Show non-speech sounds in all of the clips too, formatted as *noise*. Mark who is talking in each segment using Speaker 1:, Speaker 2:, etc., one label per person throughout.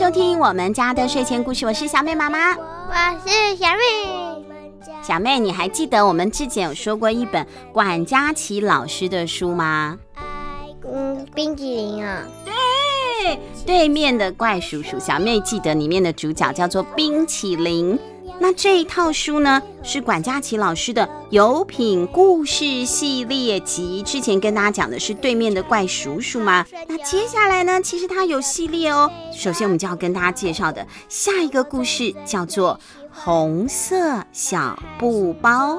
Speaker 1: 收听我们家的睡前故事，我是小妹妈妈，
Speaker 2: 我是小妹。
Speaker 1: 小妹，你还记得我们之前有说过一本管家琪老师的书吗？
Speaker 2: 嗯，冰淇淋啊。
Speaker 1: 对，对面的怪叔叔。小妹记得里面的主角叫做冰淇淋。那这一套书呢，是管家琪老师的有品故事系列集。之前跟大家讲的是对面的怪叔叔嘛。那接下来呢，其实它有系列哦。首先我们就要跟大家介绍的下一个故事叫做《红色小布包》。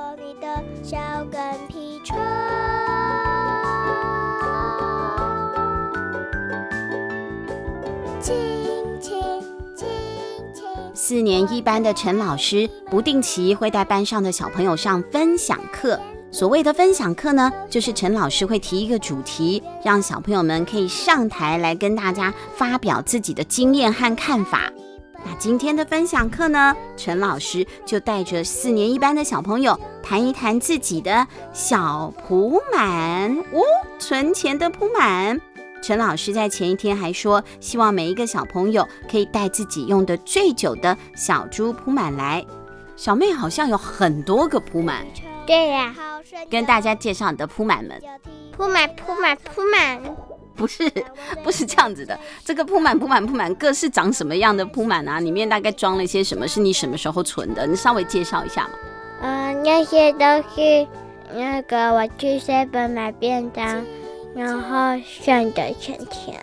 Speaker 1: 四年一班的陈老师不定期会带班上的小朋友上分享课。所谓的分享课呢，就是陈老师会提一个主题，让小朋友们可以上台来跟大家发表自己的经验和看法。那今天的分享课呢，陈老师就带着四年一班的小朋友谈一谈自己的小扑满哦，存钱的扑满。陈老师在前一天还说，希望每一个小朋友可以带自己用的最久的小猪铺满来。小妹好像有很多个铺满，
Speaker 2: 对呀，
Speaker 1: 跟大家介绍你的铺满们。
Speaker 2: 铺满铺满铺满，
Speaker 1: 不是 *laughs* 不是这样子的。这个铺满铺满铺满各是长什么样的铺满啊？里面大概装了一些什么？是你什么时候存的？你稍微介绍一下嘛。
Speaker 2: 嗯，那些都是那个我去 seven 买便当。然后剩的钱钱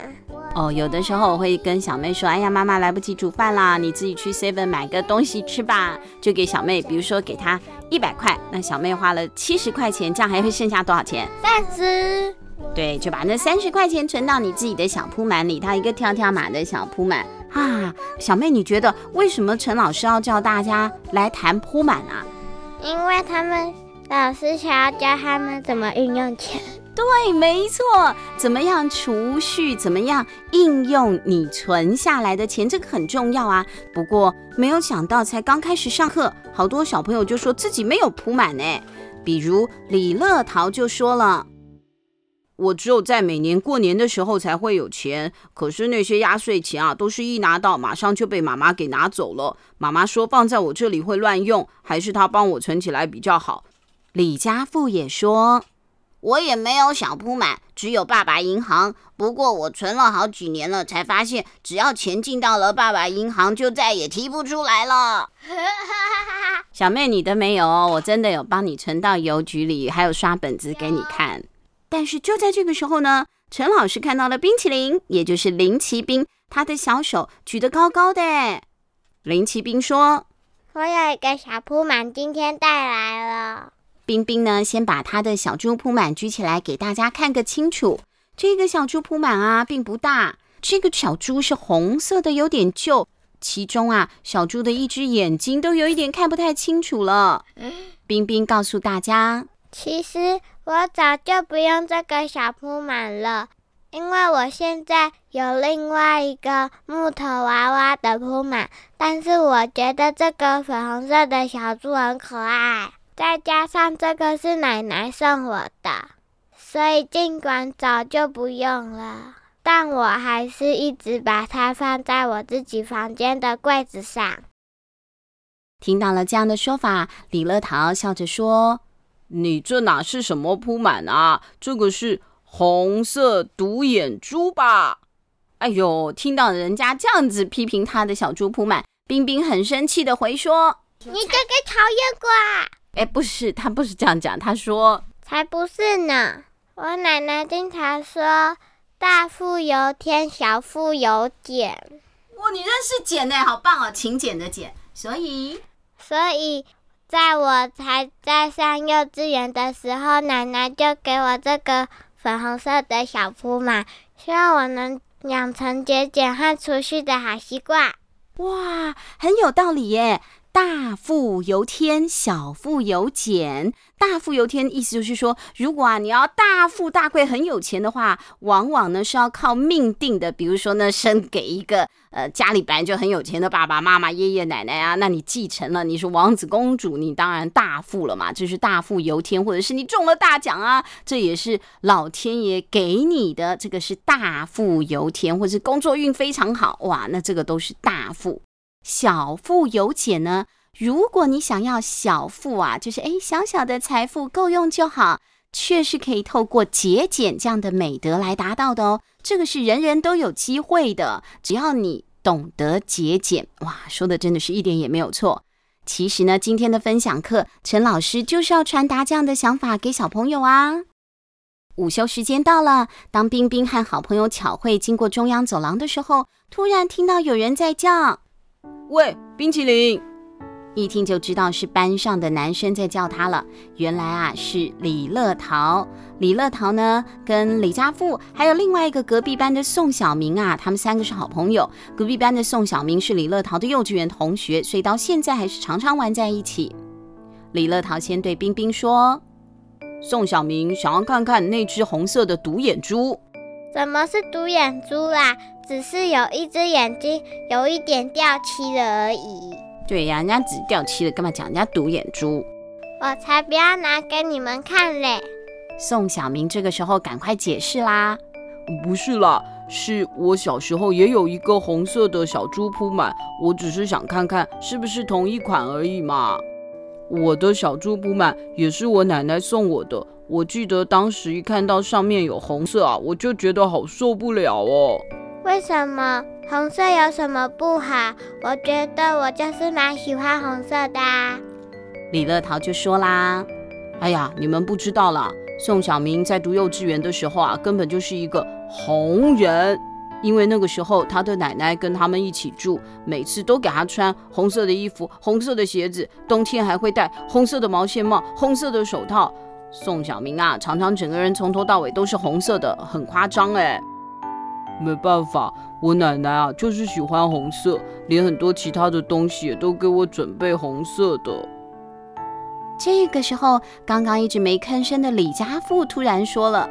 Speaker 1: 哦，有的时候我会跟小妹说：“哎呀，妈妈来不及煮饭啦，你自己去 seven 买个东西吃吧。”就给小妹，比如说给她一百块，那小妹花了七十块钱，这样还会剩下多少钱？
Speaker 2: 三十。
Speaker 1: 对，就把那三十块钱存到你自己的小铺满里，它一个跳跳马的小铺满啊。小妹，你觉得为什么陈老师要叫大家来谈铺满啊？
Speaker 2: 因为他们老师想要教他们怎么运用钱。
Speaker 1: 对，没错，怎么样储蓄，怎么样应用你存下来的钱，这个很重要啊。不过没有想到，才刚开始上课，好多小朋友就说自己没有铺满呢。比如李乐桃就说了：“我只有在每年过年的时候才会有钱，可是那些压岁钱啊，都是一拿到马上就被妈妈给拿走了。妈妈说放在我这里会乱用，还是她帮我存起来比较好。”李家富也说。
Speaker 3: 我也没有小铺满，只有爸爸银行。不过我存了好几年了，才发现只要钱进到了爸爸银行，就再也提不出来了。*laughs*
Speaker 1: 小妹，你的没有哦，我真的有帮你存到邮局里，还有刷本子给你看。但是就在这个时候呢，陈老师看到了冰淇淋，也就是林奇兵，他的小手举得高高的。林奇兵说：“
Speaker 2: 我有一个小铺满，今天带来了。”
Speaker 1: 冰冰呢，先把他的小猪铺满举起来给大家看个清楚。这个小猪铺满啊，并不大。这个小猪是红色的，有点旧。其中啊，小猪的一只眼睛都有一点看不太清楚了。冰冰告诉大家，
Speaker 2: 其实我早就不用这个小铺满了，因为我现在有另外一个木头娃娃的铺满，但是我觉得这个粉红色的小猪很可爱。再加上这个是奶奶送我的，所以尽管早就不用了，但我还是一直把它放在我自己房间的柜子上。
Speaker 1: 听到了这样的说法，李乐桃笑着说：“你这哪是什么铺满啊？这个是红色独眼猪吧？”哎呦，听到人家这样子批评他的小猪铺满，冰冰很生气的回说：“
Speaker 2: 你这个讨厌鬼！”
Speaker 1: 哎，不是，他不是这样讲。他说：“
Speaker 2: 才不是呢！我奶奶经常说，大富由天，小富由俭。
Speaker 1: 哇，你认识俭呢？好棒哦，勤俭的俭。所以，
Speaker 2: 所以，在我才在上幼稚园的时候，奶奶就给我这个粉红色的小铺满，希望我能养成节俭和储蓄的好习惯。
Speaker 1: 哇，很有道理耶。”大富由天，小富由俭。大富由天意思就是说，如果啊你要大富大贵、很有钱的话，往往呢是要靠命定的。比如说呢，生给一个呃家里本来就很有钱的爸爸妈妈、爷爷奶奶啊，那你继承了，你是王子公主，你当然大富了嘛。这是大富由天，或者是你中了大奖啊，这也是老天爷给你的，这个是大富由天，或者是工作运非常好哇，那这个都是大富。小富由俭呢？如果你想要小富啊，就是诶小小的财富够用就好，却是可以透过节俭这样的美德来达到的哦。这个是人人都有机会的，只要你懂得节俭，哇，说的真的是一点也没有错。其实呢，今天的分享课，陈老师就是要传达这样的想法给小朋友啊。午休时间到了，当冰冰和好朋友巧慧经过中央走廊的时候，突然听到有人在叫。
Speaker 4: 喂，冰淇淋！
Speaker 1: 一听就知道是班上的男生在叫他了。原来啊，是李乐桃。李乐桃呢，跟李家富还有另外一个隔壁班的宋小明啊，他们三个是好朋友。隔壁班的宋小明是李乐桃的幼稚园同学，所以到现在还是常常玩在一起。李乐桃先对冰冰说：“
Speaker 4: 宋小明想要看看那只红色的独眼猪。”
Speaker 2: 怎么是独眼猪啦？只是有一只眼睛有一点掉漆了而已。
Speaker 1: 对呀，人家只掉漆了，干嘛讲人家独眼猪？
Speaker 2: 我才不要拿给你们看嘞！
Speaker 1: 宋小明这个时候赶快解释啦。
Speaker 4: 不是啦，是我小时候也有一个红色的小猪铺满，我只是想看看是不是同一款而已嘛。我的小猪铺满也是我奶奶送我的。我记得当时一看到上面有红色啊，我就觉得好受不了哦。
Speaker 2: 为什么？红色有什么不好？我觉得我就是蛮喜欢红色的啊。
Speaker 1: 李乐桃就说啦：“
Speaker 4: 哎呀，你们不知道啦，宋小明在读幼稚园的时候啊，根本就是一个红人。因为那个时候他的奶奶跟他们一起住，每次都给他穿红色的衣服、红色的鞋子，冬天还会戴红色的毛线帽、红色的手套。宋小明啊，常常整个人从头到尾都是红色的，很夸张哎。”没办法，我奶奶啊就是喜欢红色，连很多其他的东西也都给我准备红色的。
Speaker 1: 这个时候，刚刚一直没吭声的李家富突然说了：“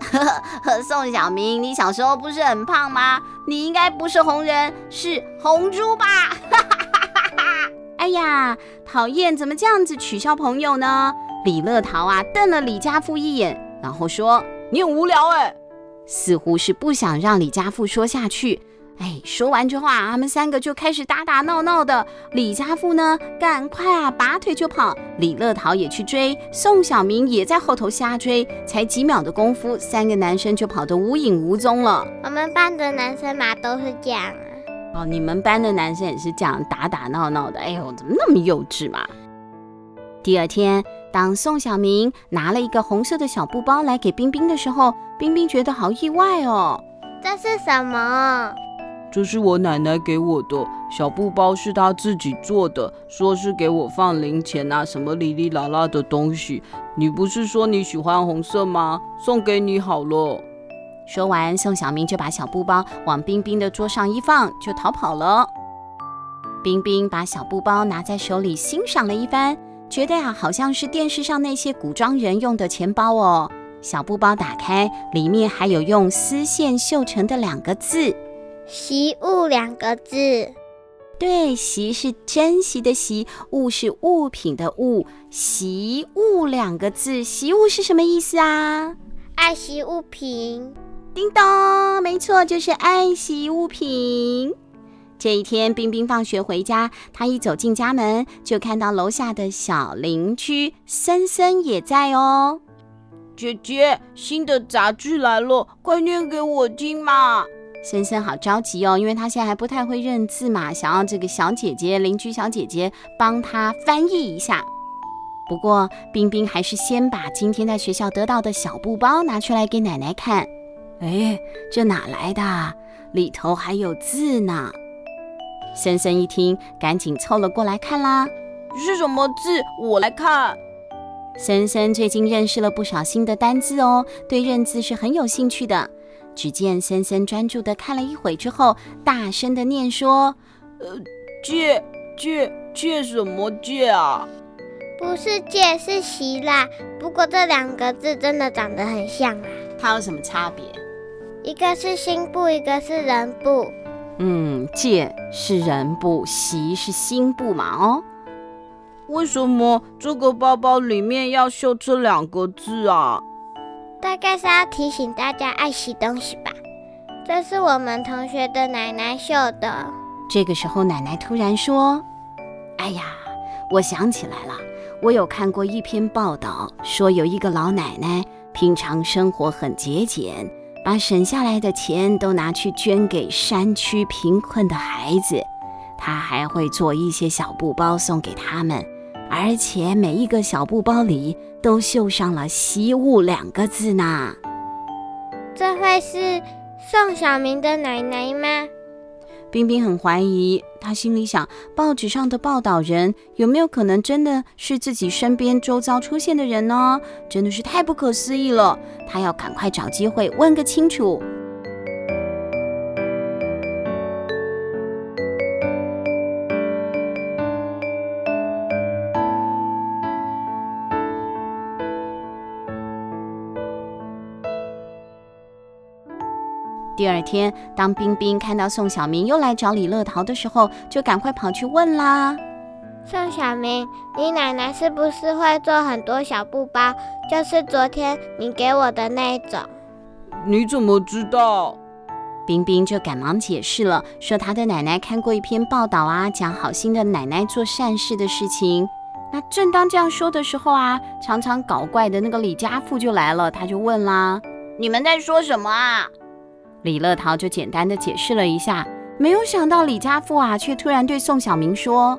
Speaker 3: 呵呵，宋小明，你小时候不是很胖吗？你应该不是红人，是红猪吧？”哈哈哈哈哈！
Speaker 1: 哎呀，讨厌，怎么这样子取笑朋友呢？李乐桃啊瞪了李家富一眼，然后说：“
Speaker 4: 你很无聊哎。”
Speaker 1: 似乎是不想让李家富说下去，哎，说完这话，他们三个就开始打打闹闹的。李家富呢，赶快啊，拔腿就跑。李乐桃也去追，宋小明也在后头瞎追。才几秒的功夫，三个男生就跑得无影无踪了。
Speaker 2: 我们班的男生嘛，都是这样啊。
Speaker 1: 哦，你们班的男生也是这样打打闹闹的。哎呦，怎么那么幼稚嘛？第二天。当宋小明拿了一个红色的小布包来给冰冰的时候，冰冰觉得好意外哦。
Speaker 2: 这是什么？
Speaker 4: 这是我奶奶给我的小布包，是她自己做的，说是给我放零钱啊，什么哩哩啦啦的东西。你不是说你喜欢红色吗？送给你好了。
Speaker 1: 说完，宋小明就把小布包往冰冰的桌上一放，就逃跑了。冰冰把小布包拿在手里欣赏了一番。觉得呀，好像是电视上那些古装人用的钱包哦。小布包打开，里面还有用丝线绣成的两个字“
Speaker 2: 习物”两个字。
Speaker 1: 对，习是珍惜的习，物是物品的物，习物两个字，习物是什么意思啊？
Speaker 2: 爱惜物品。
Speaker 1: 叮咚，没错，就是爱惜物品。这一天，冰冰放学回家，她一走进家门，就看到楼下的小邻居森森也在哦。
Speaker 4: 姐姐，新的杂志来了，快念给我听嘛！
Speaker 1: 森森好着急哦，因为他现在还不太会认字嘛，想要这个小姐姐、邻居小姐姐帮他翻译一下。不过，冰冰还是先把今天在学校得到的小布包拿出来给奶奶看。哎，这哪来的？里头还有字呢。森森一听，赶紧凑了过来看啦。
Speaker 4: 是什么字？我来看。
Speaker 1: 森森最近认识了不少新的单字哦，对认字是很有兴趣的。只见森森专注的看了一会之后，大声的念说：“
Speaker 4: 呃，借借借什么借啊？
Speaker 2: 不是借，是息啦。不过这两个字真的长得很像啊。
Speaker 1: 它有什么差别？
Speaker 2: 一个是心部，一个是人部。
Speaker 1: 嗯，借是人部，习是心部嘛？哦。
Speaker 4: 为什么这个包包里面要绣这两个字啊？
Speaker 2: 大概是要提醒大家爱惜东西吧。这是我们同学的奶奶绣的。
Speaker 1: 这个时候，奶奶突然说：“哎呀，我想起来了，我有看过一篇报道，说有一个老奶奶平常生活很节俭，把省下来的钱都拿去捐给山区贫困的孩子，她还会做一些小布包送给他们。”而且每一个小布包里都绣上了“惜物”两个字呢。
Speaker 2: 这会是宋小明的奶奶吗？
Speaker 1: 冰冰很怀疑，她心里想：报纸上的报道人有没有可能真的是自己身边周遭出现的人呢？真的是太不可思议了。她要赶快找机会问个清楚。第二天，当冰冰看到宋小明又来找李乐桃的时候，就赶快跑去问啦：“
Speaker 2: 宋小明，你奶奶是不是会做很多小布包？就是昨天你给我的那一种？”
Speaker 4: 你怎么知道？
Speaker 1: 冰冰就赶忙解释了，说他的奶奶看过一篇报道啊，讲好心的奶奶做善事的事情。那正当这样说的时候啊，常常搞怪的那个李家富就来了，他就问啦：“
Speaker 3: 你们在说什么啊？”
Speaker 1: 李乐桃就简单的解释了一下，没有想到李家富啊，却突然对宋小明说：“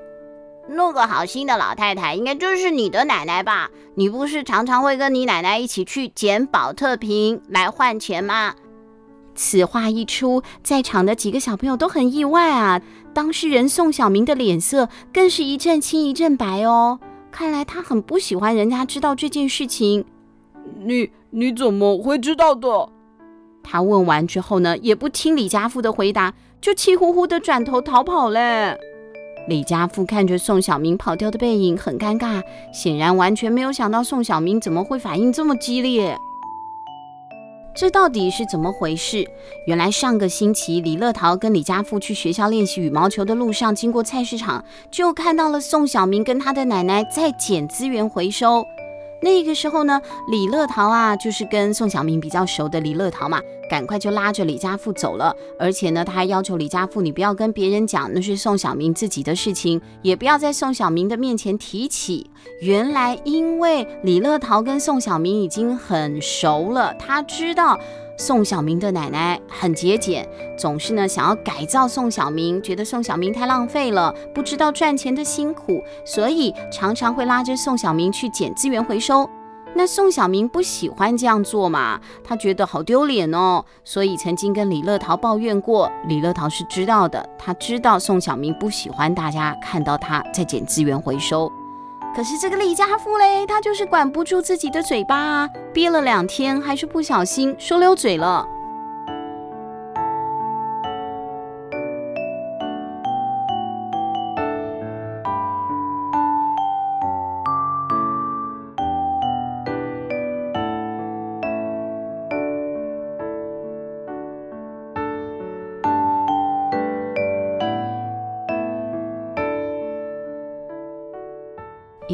Speaker 3: 那个好心的老太太，应该就是你的奶奶吧？你不是常常会跟你奶奶一起去捡宝特瓶来换钱吗？”
Speaker 1: 此话一出，在场的几个小朋友都很意外啊。当事人宋小明的脸色更是一阵青一阵白哦，看来他很不喜欢人家知道这件事情。
Speaker 4: 你你怎么会知道的？
Speaker 1: 他问完之后呢，也不听李家富的回答，就气呼呼的转头逃跑了。李家富看着宋小明跑掉的背影，很尴尬，显然完全没有想到宋小明怎么会反应这么激烈。这到底是怎么回事？原来上个星期，李乐桃跟李家富去学校练习羽毛球的路上，经过菜市场，就看到了宋小明跟他的奶奶在捡资源回收。那个时候呢，李乐桃啊，就是跟宋小明比较熟的李乐桃嘛，赶快就拉着李家富走了。而且呢，他还要求李家富，你不要跟别人讲那是宋小明自己的事情，也不要在宋小明的面前提起。原来因为李乐桃跟宋小明已经很熟了，他知道。宋小明的奶奶很节俭，总是呢想要改造宋小明，觉得宋小明太浪费了，不知道赚钱的辛苦，所以常常会拉着宋小明去捡资源回收。那宋小明不喜欢这样做嘛，他觉得好丢脸哦，所以曾经跟李乐桃抱怨过。李乐桃是知道的，他知道宋小明不喜欢大家看到他在捡资源回收。可是这个李家富嘞，他就是管不住自己的嘴巴，憋了两天，还是不小心说溜嘴了。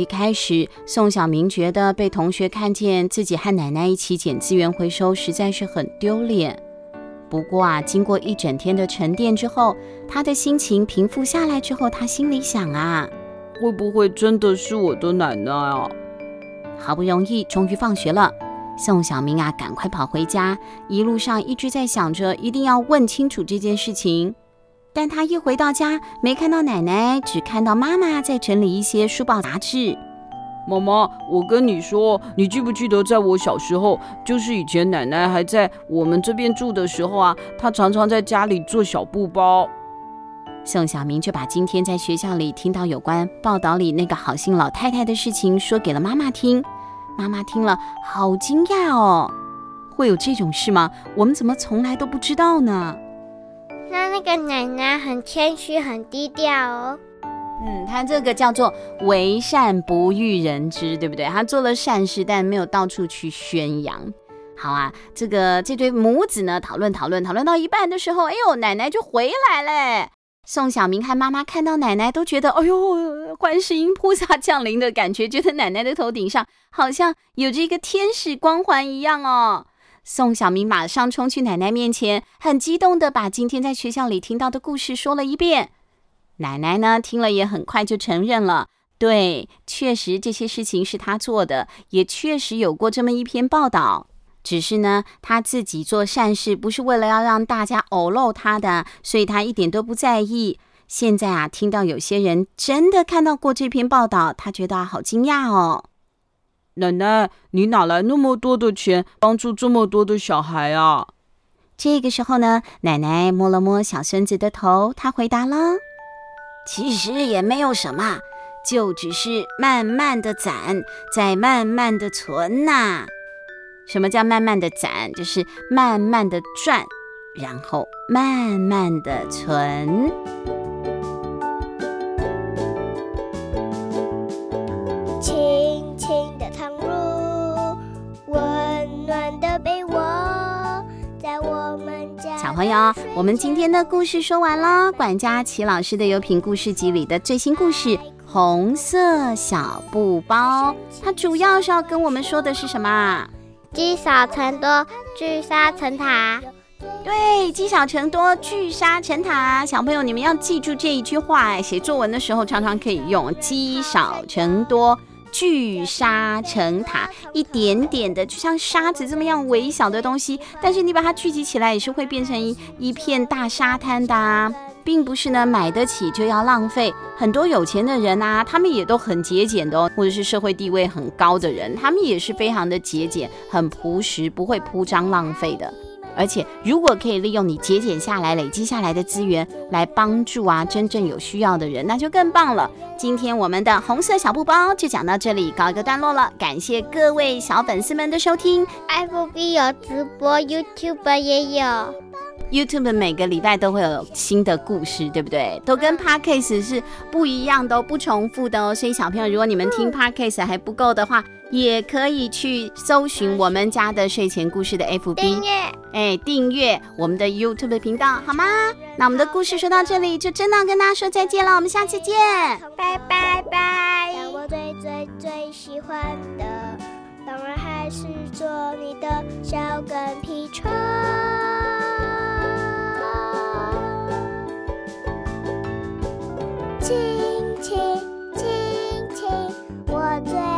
Speaker 1: 一开始，宋小明觉得被同学看见自己和奶奶一起捡资源回收，实在是很丢脸。不过啊，经过一整天的沉淀之后，他的心情平复下来之后，他心里想啊，
Speaker 4: 会不会真的是我的奶奶啊？
Speaker 1: 好不容易，终于放学了，宋小明啊，赶快跑回家，一路上一直在想着一定要问清楚这件事情。但他一回到家，没看到奶奶，只看到妈妈在整理一些书报杂志。
Speaker 4: 妈妈，我跟你说，你记不记得，在我小时候，就是以前奶奶还在我们这边住的时候啊，她常常在家里做小布包。
Speaker 1: 宋小明就把今天在学校里听到有关报道里那个好心老太太的事情说给了妈妈听。妈妈听了，好惊讶哦，会有这种事吗？我们怎么从来都不知道呢？
Speaker 2: 那那个奶奶很谦虚，很低调哦。
Speaker 1: 嗯，他这个叫做为善不欲人知，对不对？他做了善事，但没有到处去宣扬。好啊，这个这对母子呢，讨论讨论讨论到一半的时候，哎呦，奶奶就回来了。宋小明和妈妈看到奶奶，都觉得，哎呦，观世音菩萨降临的感觉，觉得奶奶的头顶上好像有着一个天使光环一样哦。宋小明马上冲去奶奶面前，很激动地把今天在学校里听到的故事说了一遍。奶奶呢，听了也很快就承认了，对，确实这些事情是他做的，也确实有过这么一篇报道。只是呢，他自己做善事不是为了要让大家偶漏他的，所以他一点都不在意。现在啊，听到有些人真的看到过这篇报道，他觉得好惊讶哦。
Speaker 4: 奶奶，你哪来那么多的钱帮助这么多的小孩啊？
Speaker 1: 这个时候呢，奶奶摸了摸小孙子的头，她回答了：“
Speaker 3: 其实也没有什么，就只是慢慢的攒，再慢慢的存呐、”
Speaker 1: 什么叫慢慢的攒？就是慢慢的赚，然后慢慢的存。朋友，我们今天的故事说完了。管家齐老师的有品故事集里的最新故事《红色小布包》，它主要是要跟我们说的是什么？
Speaker 2: 积少成多，聚沙成塔。
Speaker 1: 对，积少成多，聚沙成塔。小朋友，你们要记住这一句话，写作文的时候常常可以用。积少成多，聚沙成塔。一点点的，就像沙子这么样微小的东西，但是你把它聚集起来，也是会变成一一片大沙滩的啊。并不是呢，买得起就要浪费。很多有钱的人啊，他们也都很节俭的哦，或者是社会地位很高的人，他们也是非常的节俭，很朴实，不会铺张浪费的。而且，如果可以利用你节俭下来、累积下来的资源来帮助啊真正有需要的人，那就更棒了。今天我们的红色小布包就讲到这里，告一个段落了。感谢各位小粉丝们的收听
Speaker 2: ，FB 有直播，YouTube 也有。
Speaker 1: YouTube 每个礼拜都会有新的故事，对不对？都跟 Podcast 是不一样的，不重复的哦。所以小朋友，如果你们听 Podcast 还不够的话，也可以去搜寻我们家的睡前故事的 FB，
Speaker 2: 订阅，
Speaker 1: 哎，订阅我们的 YouTube 频道，好吗？那我们的故事说到这里，就真的要跟大家说再见了，我们下次见，
Speaker 2: 拜拜拜。我最最最喜欢的，当然还是做你的小跟屁虫。亲亲亲亲，我最